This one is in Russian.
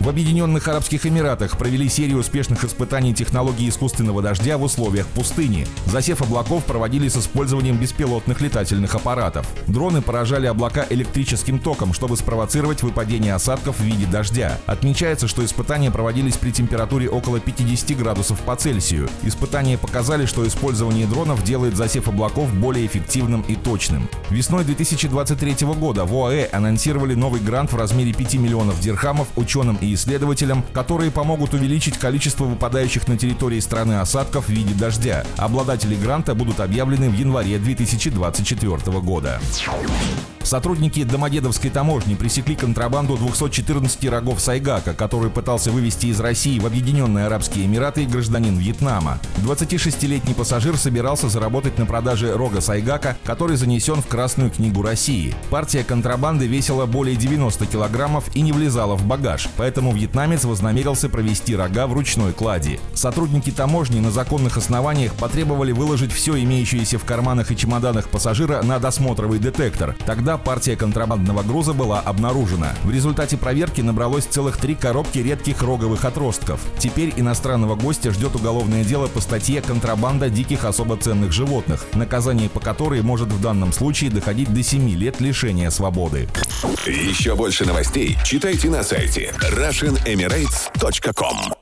В Объединенных Арабских Эмиратах провели серию успешных испытаний технологии искусственного дождя в условиях пустыни. Засев облаков проводили с использованием беспилотных летательных аппаратов. Дроны поражали облака электрическим током, чтобы спровоцировать выпадение осадков в виде дождя. Отмечается, что испытания проводились при температуре около 50 градусов по Цельсию. Испытания показали, что использование дронов делает засев облаков более эффективным и точным. Весной 2023 года в ОАЭ анонсировали новый грант в размере 5 миллионов дирхамов ученым и исследователям, которые помогут увеличить количество выпадающих на территории страны осадков в виде дождя. Обладатели гранта будут объявлены в январе 2024 года. Сотрудники Домодедовской таможни пресекли контрабанду 214 рогов сайгака, который пытался вывести из России в Объединенные Арабские Эмираты гражданин Вьетнама. 26-летний пассажир собирался заработать на продаже рога сайгака, который занесен в Красную книгу России. Партия контрабанды весила более 90 килограммов и не влезала в багаж, поэтому вьетнамец вознамерился провести рога в ручной клади. Сотрудники таможни на законных основаниях потребовали выложить все имеющееся в карманах и чемоданах пассажира на досмотровый детектор. Тогда партия контрабандного груза была обнаружена. В результате проверки набралось целых три коробки редких роговых отростков. Теперь иностранного гостя ждет уголовное дело по статье «Контрабанда диких особо ценных животных», наказание по которой может в данном случае доходить до 7 лет лишения свободы. Еще больше новостей читайте на сайте RussianEmirates.com